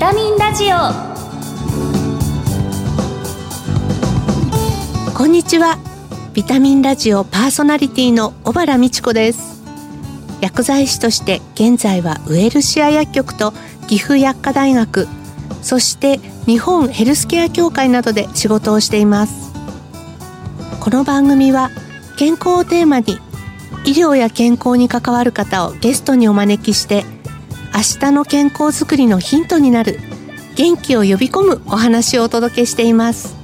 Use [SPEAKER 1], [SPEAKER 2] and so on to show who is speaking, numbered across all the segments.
[SPEAKER 1] タミンラジオ。
[SPEAKER 2] こんにちは。ビタミンラジオパーソナリティの小原美智子です。薬剤師として現在はウエルシア薬局と岐阜薬科大学そして日本ヘルスケア協会などで仕事をしています。この番組は健康をテーマに医療や健康に関わる方をゲストにお招きして明日の健康づくりのヒントになる。元気を呼び込むお話をお届けしています。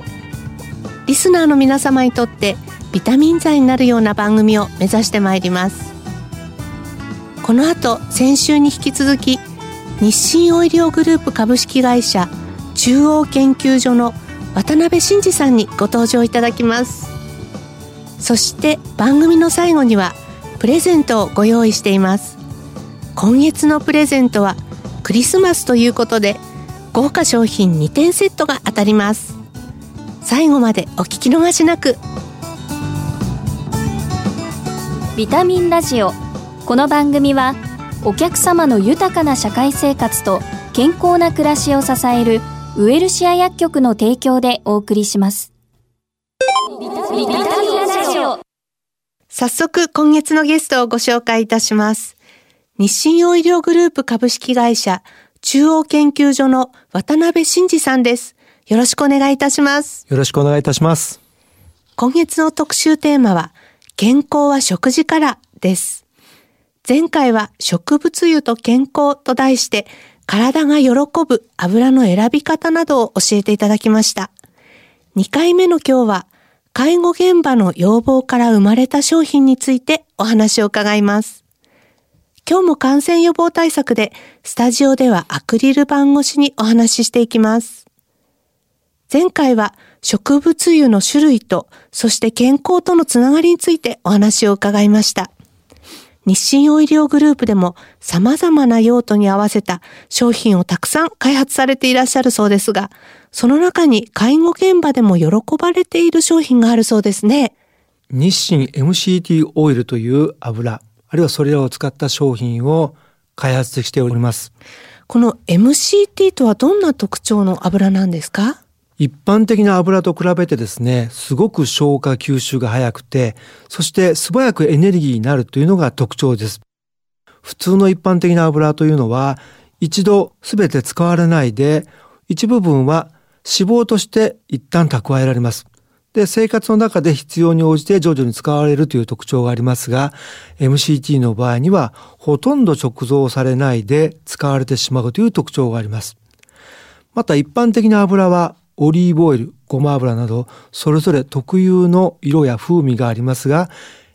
[SPEAKER 2] リスナーの皆様にとってビタミン剤になるような番組を目指してまいります。この後先週に引き続き日清オイリオグループ株式会社中央研究所の渡辺真二さんにご登場いただきます。そして番組の最後にはプレゼントをご用意しています。今月のプレゼントはクリスマスということで豪華商品2点セットが当たります。最後までお聞き逃しなく。
[SPEAKER 1] ビタミンラジオ。この番組はお客様の豊かな社会生活と健康な暮らしを支えるウエルシア薬局の提供でお送りします。ビタミンラジオ。
[SPEAKER 2] 早速今月のゲストをご紹介いたします日清オイリオグループ株式会社中央研究所の渡辺真二さんです。よろしくお願いいたします。
[SPEAKER 3] よろしくお願いいたします。
[SPEAKER 2] 今月の特集テーマは健康は食事からです。前回は植物油と健康と題して体が喜ぶ油の選び方などを教えていただきました。2回目の今日は介護現場の要望から生まれた商品についてお話を伺います今日も感染予防対策でスタジオではアクリル板越しにお話ししていきます前回は植物油の種類と、そして健康とのつながりについてお話を伺いました。日清オイリオグループでも様々な用途に合わせた商品をたくさん開発されていらっしゃるそうですが、その中に介護現場でも喜ばれている商品があるそうですね。
[SPEAKER 3] 日清 MCT オイルという油、あるいはそれらを使った商品を開発しております。
[SPEAKER 2] この MCT とはどんな特徴の油なんですか？
[SPEAKER 3] 一般的な油と比べてですね、すごく消化吸収が早くて、そして素早くエネルギーになるというのが特徴です。普通の一般的な油というのは、一度すべて使われないで、一部分は脂肪として一旦蓄えられます。で、生活の中で必要に応じて徐々に使われるという特徴がありますが、MCT の場合にはほとんど貯蔵されないで使われてしまうという特徴があります。また一般的な油はオリーブオイル、ごま油など、それぞれ特有の色や風味がありますが、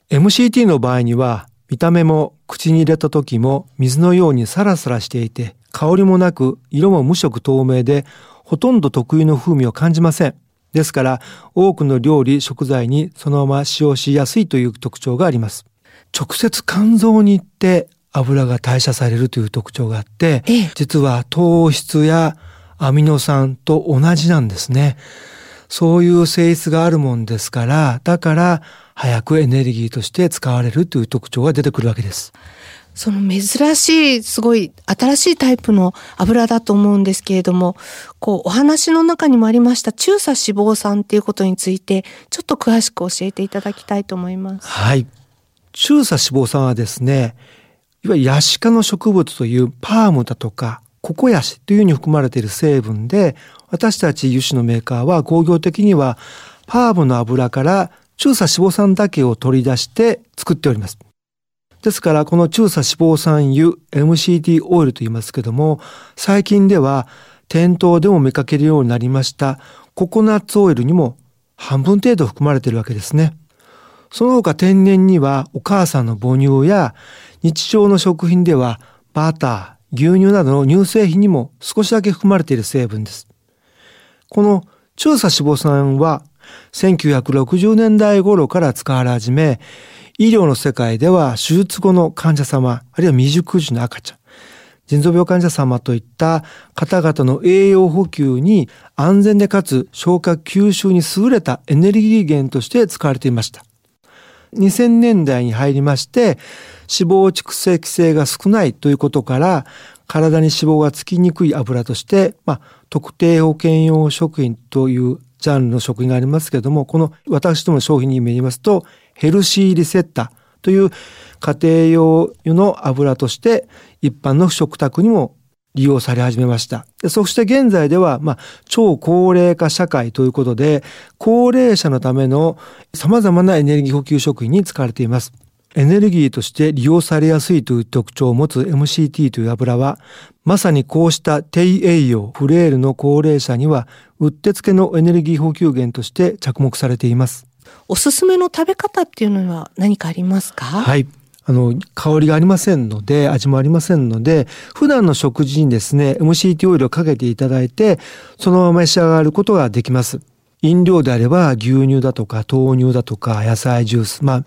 [SPEAKER 3] MCT の場合には、見た目も口に入れた時も水のようにサラサラしていて、香りもなく、色も無色透明で、ほとんど特有の風味を感じません。ですから、多くの料理、食材にそのまま使用しやすいという特徴があります。直接肝臓に行って油が代謝されるという特徴があって、
[SPEAKER 2] ええ
[SPEAKER 3] 実は糖質やアミノ酸と同じなんですね。そういう性質があるもんですから、だから早くエネルギーとして使われるという特徴が出てくるわけです。
[SPEAKER 2] その珍しい、すごい新しいタイプの油だと思うんですけれども、こう、お話の中にもありました中鎖脂肪酸っていうことについて、ちょっと詳しく教えていただきたいと思います。
[SPEAKER 3] はい。中鎖脂肪酸はですね、いわゆるヤシ科の植物というパームだとかココヤシというふうに含まれている成分で、私たち油脂のメーカーは工業的にはパームの油から中鎖脂肪酸だけを取り出して作っております。ですから、この中鎖脂肪酸油 MCT オイルと言いますけども、最近では店頭でも見かけるようになりましたココナッツオイルにも半分程度含まれているわけですね。その他天然にはお母さんの母乳や日常の食品ではバター、牛乳などの乳製品にも少しだけ含まれている成分です。この中鎖脂肪酸は1960年代頃から使われ始め、医療の世界では手術後の患者様、あるいは未熟児の赤ちゃん、腎臓病患者様といった方々の栄養補給に安全でかつ消化吸収に優れたエネルギー源として使われていました。2000年代に入りまして、脂肪蓄積性が少ないということから、体に脂肪がつきにくい油として、まあ、特定保険用食品というジャンルの食品がありますけれども、この私どもの商品に言いますと、ヘルシーリセッタという家庭用油の油として一般の食卓にも利用され始めました。そして現在では、まあ、超高齢化社会ということで、高齢者のための様々なエネルギー補給食品に使われています。エネルギーとして利用されやすいという特徴を持つ MCT という油は、まさにこうした低栄養、フレイルの高齢者には、うってつけのエネルギー補給源として着目されています。
[SPEAKER 2] おすすめの食べ方っていうのは何かありますか？
[SPEAKER 3] はい。あの、香りがありませんので、味もありませんので、普段の食事にですね、MCT オイルをかけていただいて、そのまま召し上がることができます。飲料であれば牛乳だとか豆乳だとか野菜ジュース、まあ、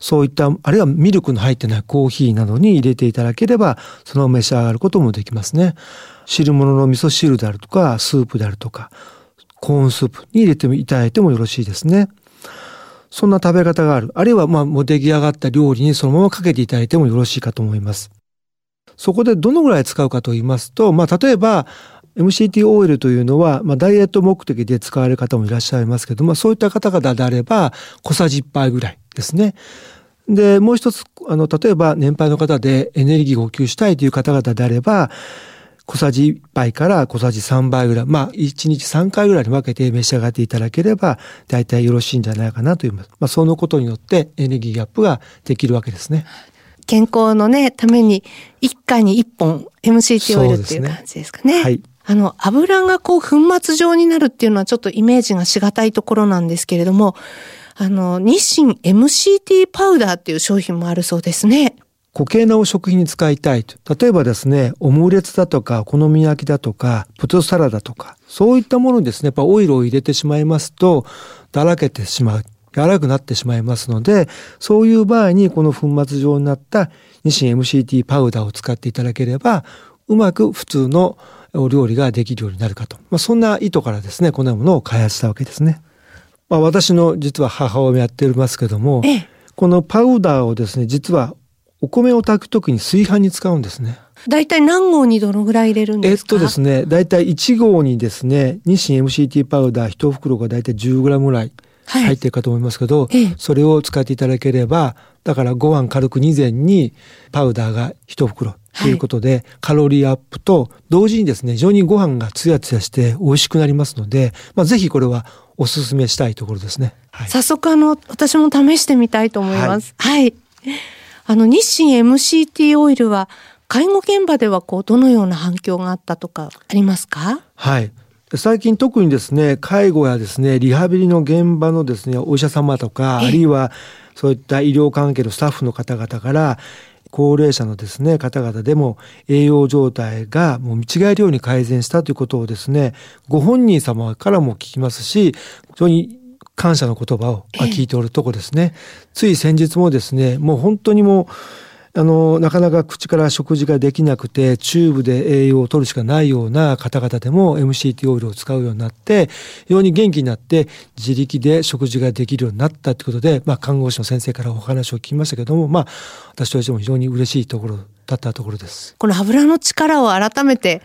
[SPEAKER 3] そういった、あるいはミルクの入ってないコーヒーなどに入れていただければ、そのまま召し上がることもできますね。汁物の味噌汁であるとか、スープであるとか、コーンスープに入れていただいてもよろしいですね。そんな食べ方がある。あるいは、まあ、もう出来上がった料理にそのままかけていただいてもよろしいかと思います。そこでどのぐらい使うかと言いますと、まあ、例えば、MCT オイルというのは、まあ、ダイエット目的で使われる方もいらっしゃいますけども、そういった方々であれば、小さじ1杯ぐらいですね。で、もう一つ、あの、例えば年配の方でエネルギーを補給したいという方々であれば、小さじ1杯から小さじ3杯ぐらい、まあ、1日3回ぐらいに分けて召し上がっていただければ、大体よろしいんじゃないかなという、まあ、そのことによってエネルギーギャップができるわけですね。
[SPEAKER 2] 健康のね、ために、一回に一本 MCT オイルっていう感じですかね。ねはい。あの、油がこう粉末状になるっていうのはちょっとイメージがしがたいところなんですけれども、あの、日清 MCT パウダーっていう商品もあるそうですね。
[SPEAKER 3] 固形なお食品に使いたいと。例えばですね、オムレツだとか、お好み焼きだとか、ポテトサラダとか、そういったものにですね、やっぱオイルを入れてしまいますと、だらけてしまう。柔らかくなってしまいますので、そういう場合にこの粉末状になった日清 MCT パウダーを使っていただければ、うまく普通のお料理ができるようになるかと。まあ、そんな意図からですね、こんなものを開発したわけですね。まあ、私の実は母親もやってますけども、ええ、このパウダーをですね、実はお米を炊くときに炊飯に使うんですね。
[SPEAKER 2] 大体何合にどのぐらい入れるんです
[SPEAKER 3] か？えっとですね、大体1合にですね、日清 MCT パウダー1袋が大体 10g ぐらい入ってるかと思いますけど、はいそれを使っていただければ、だからご飯軽く2膳にパウダーが1袋ということで、はい、カロリーアップと同時にですね、非常にご飯がツヤツヤして美味しくなりますので、まあ、ぜひこれはお勧めしたいところですね。
[SPEAKER 2] はい、早速あの、私も試してみたいと思います。はい、はいあの、日清 MCT オイルは、介護現場ではこう、どのような反響があったとかありますか？
[SPEAKER 3] はい。最近特にですね、介護やですね、リハビリの現場のですね、お医者様とか、あるいはそういった医療関係のスタッフの方々から、高齢者のですね、方々でも栄養状態がもう見違えるように改善したということをですね、ご本人様からも聞きますし、非常に感謝の言葉を聞いておるとこですね。つい先日もですね、もう本当にもう、あの、なかなか口から食事ができなくて、チューブで栄養を取るしかないような方々でも MCT オイルを使うようになって、非常に元気になって自力で食事ができるようになったということで、まあ、看護師の先生からお話を聞きましたけども、まあ、私としても非常に嬉しいところだったところです。
[SPEAKER 2] この油の力を改めて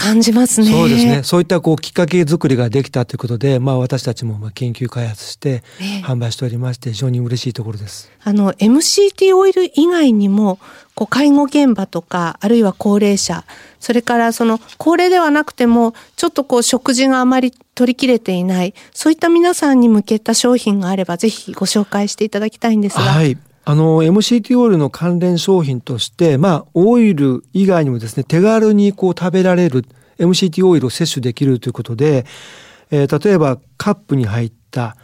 [SPEAKER 2] 感じますね。
[SPEAKER 3] そうですね。そういったこうきっかけ作りができたということで、まあ私たちもまあ研究開発して販売しておりまして、非常に嬉しいところです。
[SPEAKER 2] あの MCT オイル以外にも、こう介護現場とか、あるいは高齢者、それからその高齢ではなくても、ちょっとこう食事があまり取り切れていない、そういった皆さんに向けた商品があれば、ぜひご紹介していただきたいんですが。
[SPEAKER 3] はい。あの、MCT オイルの関連商品として、まあ、オイル以外にもですね、手軽にこう食べられる MCT オイルを摂取できるということで、えー、例えばカップに入った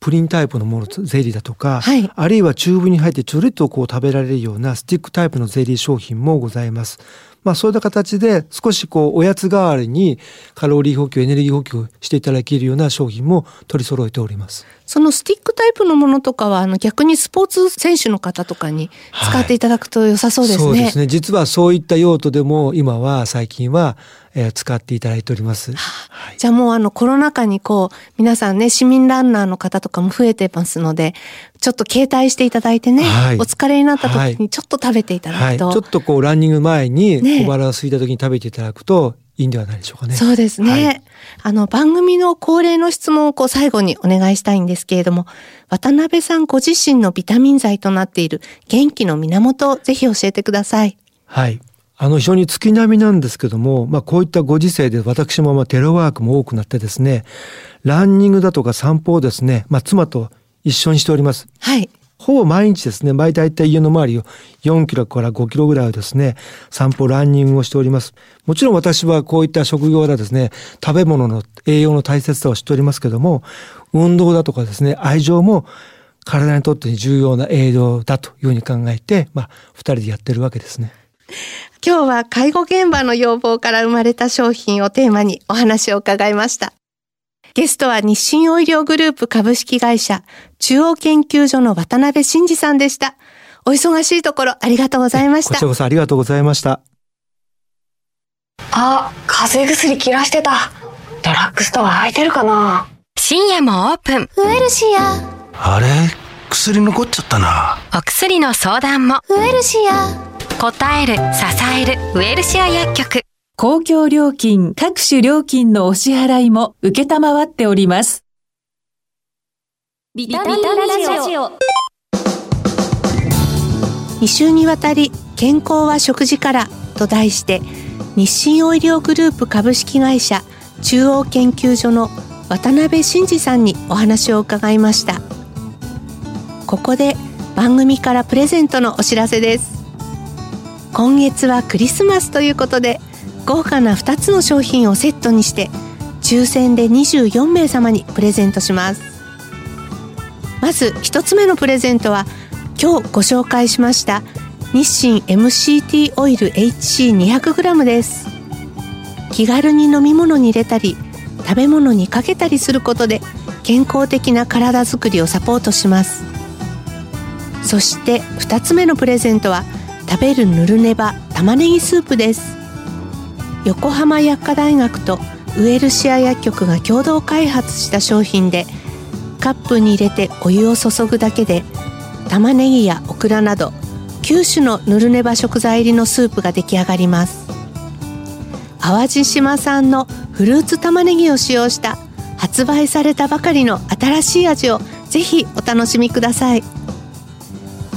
[SPEAKER 3] プリンタイプのもの、ゼリーだとか、はい、あるいはチューブに入ってちゅるっとこう食べられるようなスティックタイプのゼリー商品もございます。まあそういった形で少しこうおやつ代わりにカロリー補給、エネルギー補給していただけるような商品も取り揃えております。
[SPEAKER 2] そのスティックタイプのものとかはあの逆にスポーツ選手の方とかに使っていただくと良さそうですね。はい、そうですね。
[SPEAKER 3] 実はそういった用途でも今は最近はえー、使っていただいております。
[SPEAKER 2] はい、じゃあもうあのコロナ禍にこう皆さんね市民ランナーの方とかも増えてますのでちょっと携帯していただいてね、はい、お疲れになった時にちょっと食べていただくと。
[SPEAKER 3] はい、ちょっとこうランニング前に小腹が空いた時に食べていただくと、いいんではないでしょうかね。
[SPEAKER 2] そうですね。はい、あの、番組の恒例の質問をこう最後にお願いしたいんですけれども、渡辺さんご自身のビタミン剤となっている元気の源、ぜひ教えてください。
[SPEAKER 3] はい。あの非常に月並みなんですけども、まあこういったご時世で私もまあテレワークも多くなってですね、ランニングだとか散歩をですね、まあ妻と一緒にしております。
[SPEAKER 2] はい。
[SPEAKER 3] ほぼ毎日ですね、毎大体家の周りを4キロから5キロぐらいをですね、散歩、ランニングをしております。もちろん私はこういった職業でですね、食べ物の栄養の大切さを知っておりますけども、運動だとかですね、愛情も体にとって重要な栄養だというふうに考えて、まあ、二人でやってるわけですね。
[SPEAKER 2] 今日は介護現場の要望から生まれた商品をテーマにお話を伺いました。ゲストは日清オイリオグループ株式会社中央研究所の渡辺真二さんでした。お忙しいところありがとうございました。
[SPEAKER 3] こちらこそありがとうございました。
[SPEAKER 4] あ、風邪薬切らしてた。ドラッグストア空いてるかな
[SPEAKER 5] 深夜もオープン。
[SPEAKER 6] ウエルシア。
[SPEAKER 7] あれ？薬残っちゃったな。
[SPEAKER 5] お薬の相談も。
[SPEAKER 6] ウエルシア。
[SPEAKER 5] 答える、支える、ウェルシア薬局。
[SPEAKER 8] 公共料金、各種料金のお支払いも受けたまわっております。
[SPEAKER 1] ビタミンラジオ。
[SPEAKER 2] 2週にわたり、健康は食事からと題して、日清オイリオグループ株式会社中央研究所の渡辺真二さんにお話を伺いました。ここで番組からプレゼントのお知らせです。今月はクリスマスということで豪華な2つの商品をセットにして抽選で24名様にプレゼントします。まず1つ目のプレゼントは今日ご紹介しました日清 MCT オイル HC200g です。気軽に飲み物に入れたり食べ物にかけたりすることで健康的な体づくりをサポートします。そして2つ目のプレゼントは食べるぬるねば玉ねぎスープです。横浜薬科大学とウエルシア薬局が共同開発した商品でカップに入れてお湯を注ぐだけで玉ねぎやオクラなど9種のぬるねば食材入りのスープが出来上がります。淡路島産のフルーツ玉ねぎを使用した発売されたばかりの新しい味をぜひお楽しみください。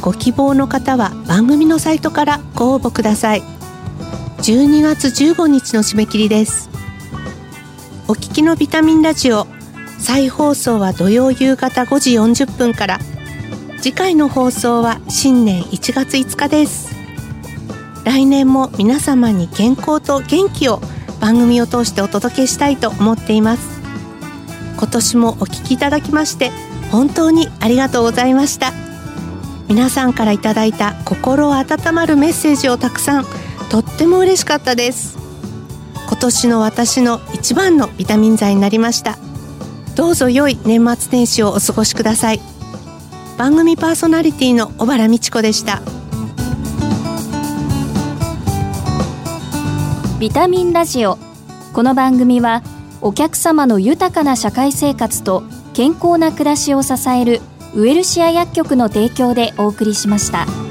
[SPEAKER 2] ご希望の方は番組のサイトからご応募ください。12月15日の締め切りです。お聞きのビタミンラジオ再放送は土曜夕方5時40分から。次回の放送は新年1月5日です。来年も皆様に健康と元気を番組を通してお届けしたいと思っています。今年もお聞きいただきまして本当にありがとうございました。皆さんからいただいた心温まるメッセージをたくさんとっても嬉しかったです。今年の私の一番のビタミン剤になりました。どうぞ良い年末年始をお過ごしください。番組パーソナリティの小原美智子でした。
[SPEAKER 1] ビタミンラジオ。この番組はお客様の豊かな社会生活と健康な暮らしを支えるウエルシア薬局の提供でお送りしました。